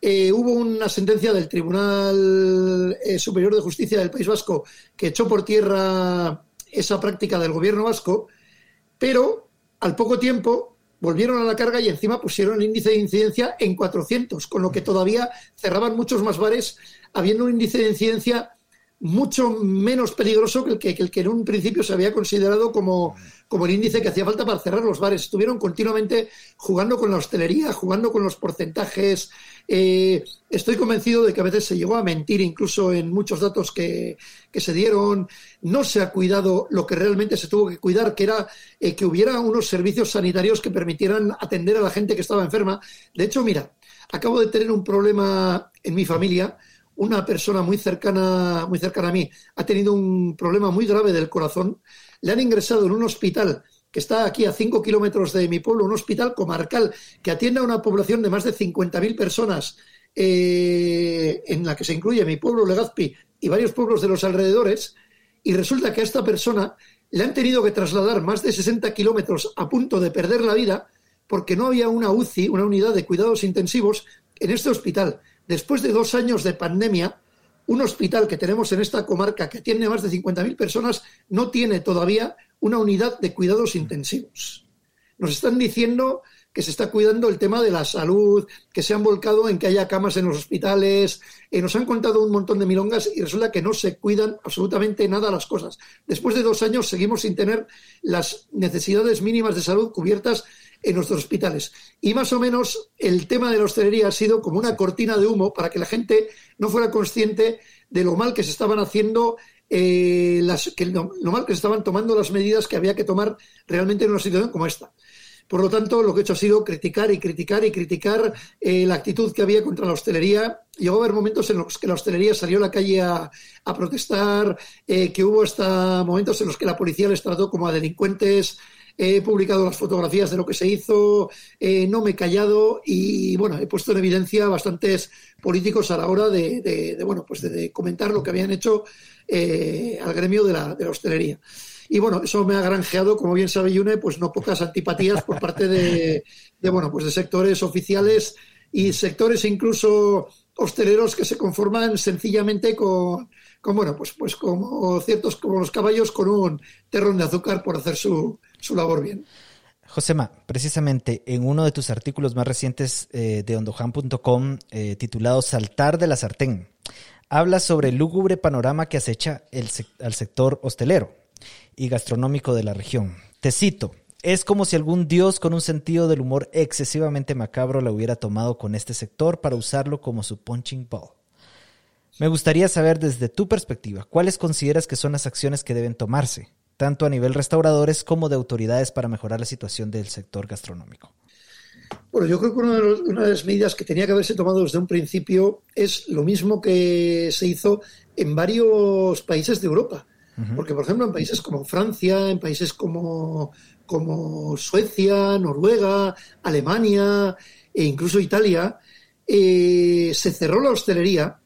Eh, hubo una sentencia del Tribunal eh, Superior de Justicia del País Vasco que echó por tierra esa práctica del gobierno vasco, pero al poco tiempo volvieron a la carga y encima pusieron el índice de incidencia en 400, con lo que todavía cerraban muchos más bares habiendo un índice de incidencia mucho menos peligroso que el que, el que, en un principio se había considerado como, como, el índice que hacía falta para cerrar los bares. Estuvieron continuamente jugando con la hostelería, jugando con los porcentajes. Eh, estoy convencido de que a veces se llegó a mentir incluso en muchos datos que, que se dieron. No se ha cuidado lo que realmente se tuvo que cuidar, que era eh, que hubiera unos servicios sanitarios que permitieran atender a la gente que estaba enferma. De hecho, mira, acabo de tener un problema en mi familia una persona muy cercana, muy cercana a mí ha tenido un problema muy grave del corazón, le han ingresado en un hospital que está aquí a 5 kilómetros de mi pueblo, un hospital comarcal que atiende a una población de más de 50.000 personas, eh, en la que se incluye mi pueblo, Legazpi, y varios pueblos de los alrededores, y resulta que a esta persona le han tenido que trasladar más de 60 kilómetros a punto de perder la vida porque no había una UCI, una unidad de cuidados intensivos, en este hospital. Después de dos años de pandemia, un hospital que tenemos en esta comarca que tiene más de 50.000 personas no tiene todavía una unidad de cuidados intensivos. Nos están diciendo que se está cuidando el tema de la salud, que se han volcado en que haya camas en los hospitales, eh, nos han contado un montón de milongas y resulta que no se cuidan absolutamente nada las cosas. Después de dos años seguimos sin tener las necesidades mínimas de salud cubiertas en nuestros hospitales. Y más o menos el tema de la hostelería ha sido como una cortina de humo para que la gente no fuera consciente de lo mal que se estaban haciendo eh, las, que lo, mal que se estaban tomando las medidas que había que tomar realmente en una situación como esta. Por lo tanto, lo que he hecho ha sido criticar y criticar y criticar eh, la actitud que había contra la hostelería. Llegó a haber momentos en los que la hostelería salió a la calle a, protestar, eh, que hubo hasta momentos en los que la policía les trató como a delincuentes. He publicado las fotografías de lo que se hizo, no me he callado y bueno, he puesto en evidencia bastantes políticos a la hora de, bueno, pues de comentar lo que habían hecho eh, al gremio de la, de la, hostelería. Y bueno, eso me ha granjeado, como bien sabe Yune, pues no pocas antipatías por parte de, bueno, pues de sectores oficiales y sectores incluso hosteleros que se conforman sencillamente con, con, bueno, pues, pues como ciertos, como los caballos con un terrón de azúcar por hacer su, su labor bien. Josema, precisamente en uno de tus artículos más recientes eh, de ondohan.com, eh, titulado Saltar de la sartén, habla sobre el lúgubre panorama que acecha al sector hostelero y gastronómico de la región. Te cito, es como si algún dios con un sentido del humor excesivamente macabro la hubiera tomado con este sector para usarlo como su punching ball. Me gustaría saber desde tu perspectiva, ¿cuáles consideras que son las acciones que deben tomarse, tanto a nivel restauradores como de autoridades para mejorar la situación del sector gastronómico? Bueno, yo creo que una de, las medidas que tenía que haberse tomado desde un principio es lo mismo que se hizo en varios países de Europa. Porque, por ejemplo, en países como Francia, en países como, como Suecia, Noruega, Alemania e incluso Italia, eh, se cerró la hostelería,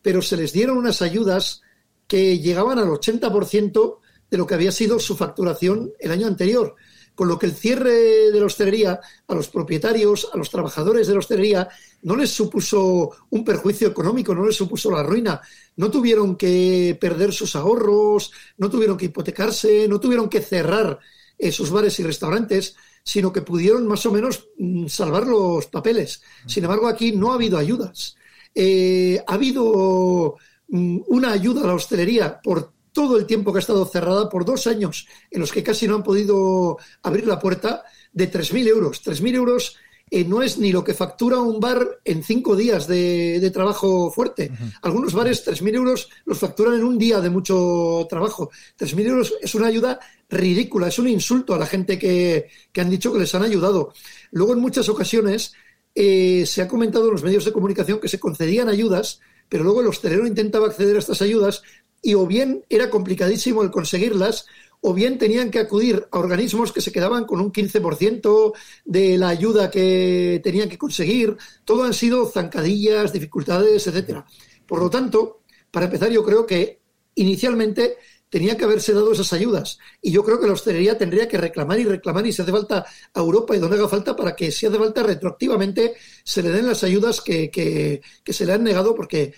pero se les dieron unas ayudas que llegaban al 80% de lo que había sido su facturación el año anterior con lo que el cierre de la hostelería a los propietarios, a los trabajadores de la hostelería, no les supuso un perjuicio económico, no les supuso la ruina. No tuvieron que perder sus ahorros, no tuvieron que hipotecarse, no tuvieron que cerrar eh, sus bares y restaurantes, sino que pudieron más o menos mm, salvar los papeles. Sin embargo, aquí no ha habido ayudas. Eh, ha habido mm, una ayuda a la hostelería por todo el tiempo que ha estado cerrada por dos años en los que casi no han podido abrir la puerta de 3.000 euros. 3.000 euros eh, no es ni lo que factura un bar en cinco días de, trabajo fuerte. Algunos bares 3.000 euros los facturan en un día de mucho trabajo. 3.000 euros es una ayuda ridícula, es un insulto a la gente que, han dicho que les han ayudado. Luego, en muchas ocasiones, eh, se ha comentado en los medios de comunicación que se concedían ayudas, pero luego el hostelero intentaba acceder a estas ayudas y o bien era complicadísimo el conseguirlas, o bien tenían que acudir a organismos que se quedaban con un 15% de la ayuda que tenían que conseguir. Todo han sido zancadillas, dificultades, etcétera. Por lo tanto, para empezar, yo creo que inicialmente tenía que haberse dado esas ayudas. Y yo creo que la hostelería tendría que reclamar y reclamar y si hace falta a Europa y donde haga falta para que si hace falta retroactivamente se le den las ayudas que, que, que se le han negado porque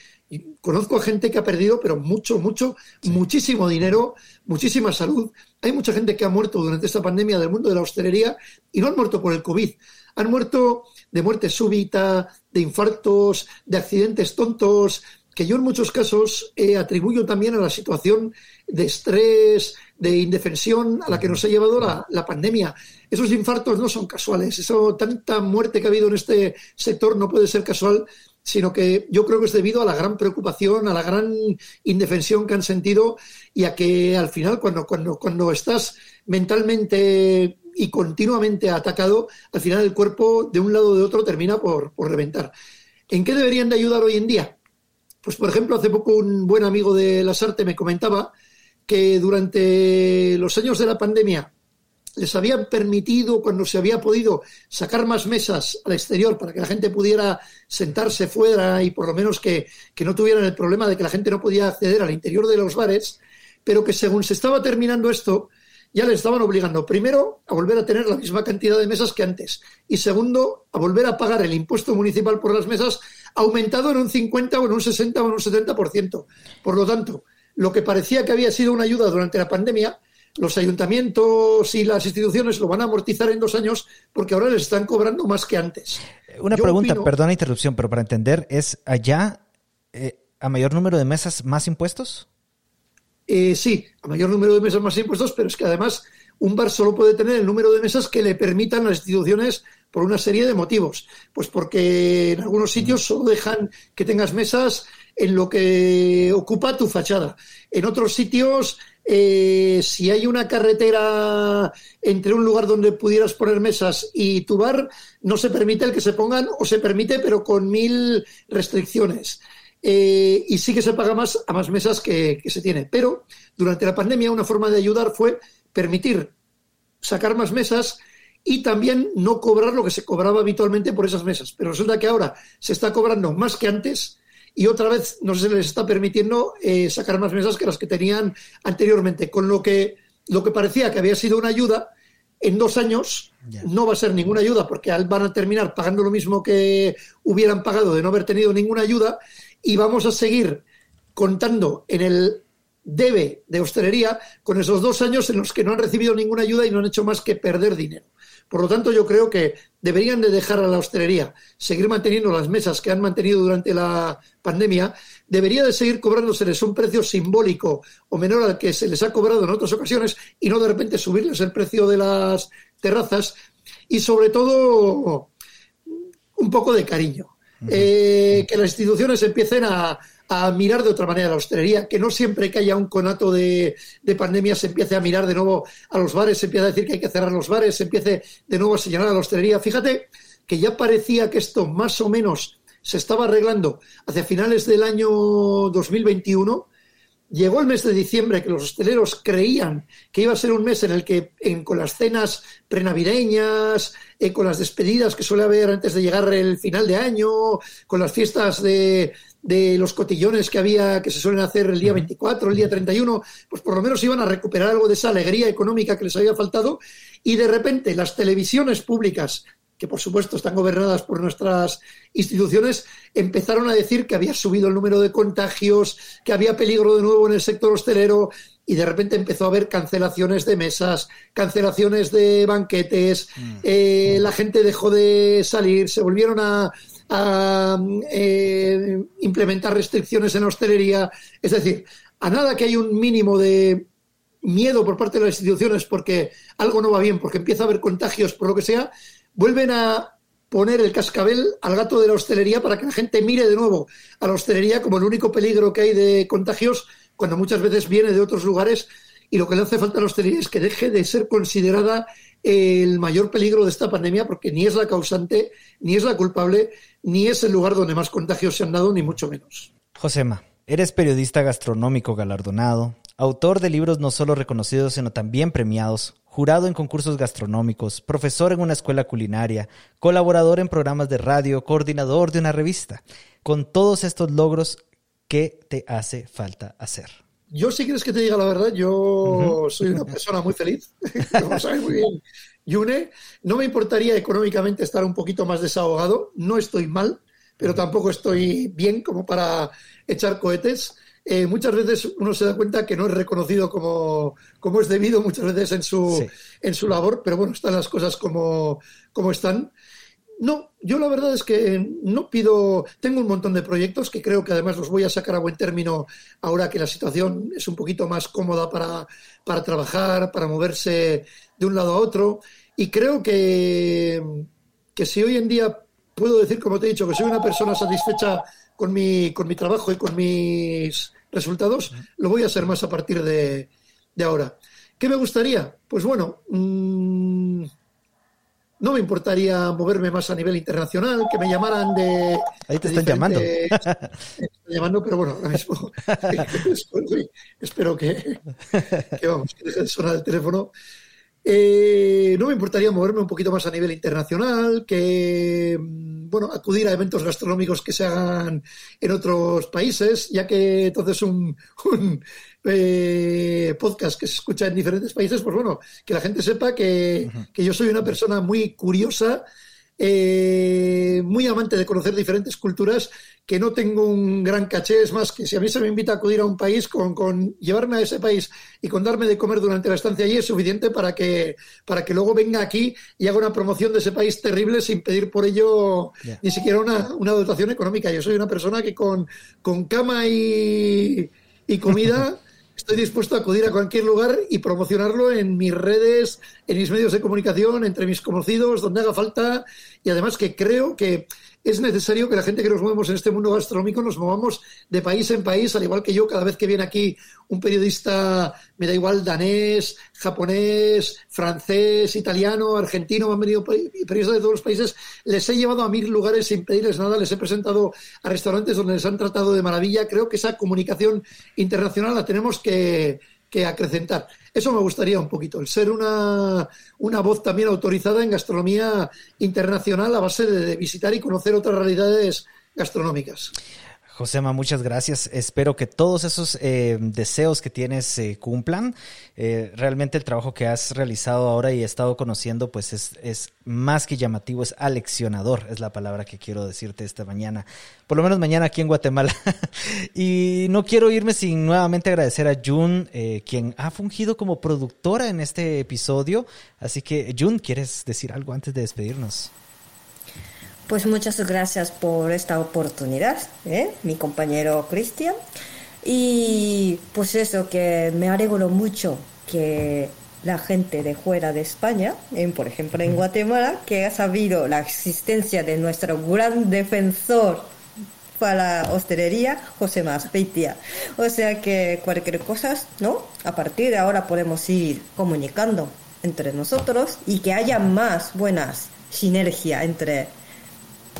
conozco a gente que ha perdido, pero mucho, mucho, muchísimo dinero, muchísima salud. Hay mucha gente que ha muerto durante esta pandemia del mundo de la hostelería y no han muerto por el COVID. Han muerto de muerte súbita, de infartos, de accidentes tontos, que yo en muchos casos eh, atribuyo también a la situación de estrés, de indefensión a la que nos ha llevado la, la, pandemia. Esos infartos no son casuales. Eso, tanta muerte que ha habido en este sector no puede ser casual sino que yo creo que es debido a la gran preocupación, a la gran indefensión que han sentido y a que al final cuando, cuando, cuando estás mentalmente y continuamente atacado, al final el cuerpo de un lado o de otro termina por, por reventar. ¿En qué deberían de ayudar hoy en día? Pues por ejemplo, hace poco un buen amigo de Las Artes me comentaba que durante los años de la pandemia les habían permitido, cuando se había podido, sacar más mesas al exterior para que la gente pudiera sentarse fuera y por lo menos que, no tuvieran el problema de que la gente no podía acceder al interior de los bares, pero que según se estaba terminando esto, ya le estaban obligando, primero, a volver a tener la misma cantidad de mesas que antes, y segundo, a volver a pagar el impuesto municipal por las mesas aumentado en un 50 o en un 60 o en un 70%. Por lo tanto, lo que parecía que había sido una ayuda durante la pandemia, los ayuntamientos y las instituciones lo van a amortizar en dos años porque ahora les están cobrando más que antes. Una pregunta, perdona interrupción, pero para entender, ¿es allá eh, a mayor número de mesas más impuestos? Eh, sí, a mayor número de mesas más impuestos, pero es que además un bar solo puede tener el número de mesas que le permitan las instituciones por una serie de motivos. Pues porque en algunos sitios solo dejan que tengas mesas en lo que ocupa tu fachada. En otros sitios, eh, si hay una carretera entre un lugar donde pudieras poner mesas y tu bar, no se permite el que se pongan o se permite, pero con mil restricciones. Eh, y sí que se paga más a más mesas que, que se tiene. Pero durante la pandemia una forma de ayudar fue permitir sacar más mesas y también no cobrar lo que se cobraba habitualmente por esas mesas. Pero resulta que ahora se está cobrando más que antes y otra vez no se les está permitiendo eh, sacar más mesas que las que tenían anteriormente, con lo que lo que parecía que había sido una ayuda, en dos años no va a ser ninguna ayuda porque van a terminar pagando lo mismo que hubieran pagado de no haber tenido ninguna ayuda y vamos a seguir contando en el debe de hostelería con esos dos años en los que no han recibido ninguna ayuda y no han hecho más que perder dinero. Por lo tanto, yo creo que deberían de dejar a la hostelería seguir manteniendo las mesas que han mantenido durante la pandemia, debería de seguir cobrándoseles un precio simbólico o menor al que se les ha cobrado en otras ocasiones y no de repente subirles el precio de las terrazas y sobre todo un poco de cariño. Eh, que las instituciones empiecen a, a mirar de otra manera la hostelería, que no siempre que haya un conato de, pandemia se empiece a mirar de nuevo a los bares, se empiece a decir que hay que cerrar los bares, se empiece de nuevo a señalar a la hostelería. Fíjate que ya parecía que esto más o menos se estaba arreglando hacia finales del año 2021. Llegó el mes de diciembre que los hosteleros creían que iba a ser un mes en el que con las cenas prenavideñas, eh, con las despedidas que suele haber antes de llegar el final de año, con las fiestas de, de los cotillones que había, que se suelen hacer el día 24, el día 31, pues por lo menos iban a recuperar algo de esa alegría económica que les había faltado. Y de repente las televisiones públicas, que por supuesto están gobernadas por nuestras instituciones, empezaron a decir que había subido el número de contagios, que había peligro de nuevo en el sector hostelero y de repente empezó a haber cancelaciones de mesas, cancelaciones de banquetes, mm. eh, la gente dejó de salir, se volvieron a a eh, implementar restricciones en hostelería. Es decir, a nada que hay un mínimo de miedo por parte de las instituciones porque algo no va bien, porque empieza a haber contagios por lo que sea, vuelven a poner el cascabel al gato de la hostelería para que la gente mire de nuevo a la hostelería como el único peligro que hay de contagios, cuando muchas veces viene de otros lugares y lo que le hace falta a la hostelería es que deje de ser considerada el mayor peligro de esta pandemia porque ni es la causante, ni es la culpable, ni es el lugar donde más contagios se han dado, ni mucho menos. Josema, eres periodista gastronómico galardonado, autor de libros no solo reconocidos, sino también premiados, jurado en concursos gastronómicos, profesor en una escuela culinaria, colaborador en programas de radio, coordinador de una revista. Con todos estos logros, ¿qué te hace falta hacer? Yo, si quieres que te diga la verdad, yo soy una persona muy feliz, <laughs> como sabes muy bien. Yune, no me importaría económicamente estar un poquito más desahogado, no estoy mal, pero tampoco estoy bien como para echar cohetes. Eh, muchas veces uno se da cuenta que no es reconocido como, como es debido muchas veces en su, en su labor, pero bueno, están las cosas como, como están. No, yo la verdad es que no pido, tengo un montón de proyectos que creo que además los voy a sacar a buen término ahora que la situación es un poquito más cómoda para, para trabajar, para moverse de un lado a otro. Y creo que, que si hoy en día puedo decir, como te he dicho, que soy una persona satisfecha con mi, con mi trabajo y con mis resultados, lo voy a hacer más a partir de, de ahora. ¿Qué me gustaría? Pues bueno, mmm, no me importaría moverme más a nivel internacional, que me llamaran de. Ahí te están llamando. <laughs> están llamando, pero bueno, ahora mismo <laughs> <laughs> espero que, que, vamos, que deje de sonar el teléfono. Eh, no me importaría moverme un poquito más a nivel internacional, que bueno, acudir a eventos gastronómicos que se hagan en otros países, ya que entonces un, <laughs> un eh, podcast que se escucha en diferentes países, pues bueno, que la gente sepa que, que yo soy una persona muy curiosa eh, muy amante de conocer diferentes culturas, que no tengo un gran caché, es más que si a mí se me invita a acudir a un país, con, con llevarme a ese país y con darme de comer durante la estancia allí es suficiente para que, para que luego venga aquí y haga una promoción de ese país terrible sin pedir por ello ni siquiera una, una dotación económica. Yo soy una persona que con, con cama y, y comida <laughs> estoy dispuesto a acudir a cualquier lugar y promocionarlo en mis redes, en mis medios de comunicación, entre mis conocidos, donde haga falta. Y además que creo que es necesario que la gente que nos movemos en este mundo gastronómico nos movamos de país en país, al igual que yo, cada vez que viene aquí un periodista, me da igual, danés, japonés, francés, italiano, argentino, me han venido pe- periodistas de todos los países, les he llevado a mil lugares sin pedirles nada, les he presentado a restaurantes donde les han tratado de maravilla. Creo que esa comunicación internacional la tenemos que, que acrecentar. Eso me gustaría un poquito, el ser una, una voz también autorizada en gastronomía internacional a base de, de visitar y conocer otras realidades gastronómicas. Josema, muchas gracias. Espero que todos esos eh, deseos que tienes se cumplan. Eh, realmente el trabajo que has realizado ahora y estado conociendo, pues es, es más que llamativo, es aleccionador, es la palabra que quiero decirte esta mañana. Por lo menos mañana aquí en Guatemala. <laughs> y no quiero irme sin nuevamente agradecer a Jun, eh, quien ha fungido como productora en este episodio. Así que, Jun, ¿quieres decir algo antes de despedirnos? Pues muchas gracias por esta oportunidad, ¿eh? mi compañero Cristian. Y pues eso, que me alegro mucho que la gente de fuera de España, en, por ejemplo en Guatemala, que ha sabido la existencia de nuestro gran defensor para la hostelería, José Maspeitia. O sea que cualquier cosa, ¿no? A partir de ahora podemos ir comunicando entre nosotros y que haya más buenas sinergia entre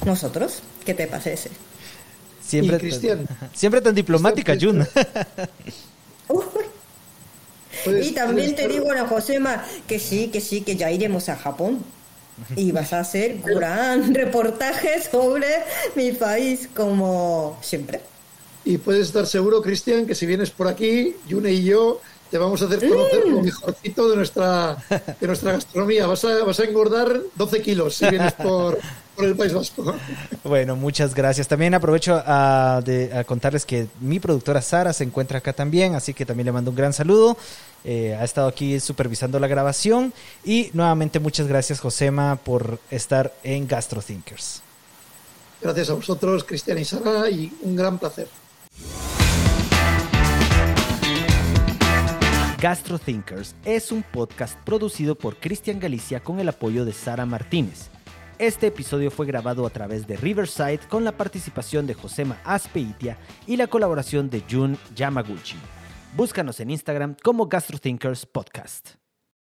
nosotros. ¿Qué te parece? Siempre, Cristian, <laughs> siempre tan diplomática, Cristian, Jun. <laughs> Y también te digo, Ana Josema, que sí, que sí, que ya iremos a Japón. Y vas a hacer <laughs> gran reportaje sobre mi país, como siempre. Y puedes estar seguro, Cristian, que si vienes por aquí, Yune y yo te vamos a hacer conocer lo mejorcito de nuestra, de nuestra gastronomía. Vas a, vas a engordar 12 kilos si vienes por, por el País Vasco. Bueno, muchas gracias. También aprovecho a, de- a contarles que mi productora Sara se encuentra acá también, así que también le mando un gran saludo. Eh, ha estado aquí supervisando la grabación. Y nuevamente muchas gracias, Josema, por estar en GastroThinkers. Gracias a vosotros, Cristian y Sara, y un gran placer. GastroThinkers es un podcast producido por Cristian Galicia con el apoyo de Sara Martínez. Este episodio fue grabado a través de Riverside con la participación de Josema Aspeitia y la colaboración de Jun Yamaguchi. Búscanos en Instagram como GastroThinkers Podcast.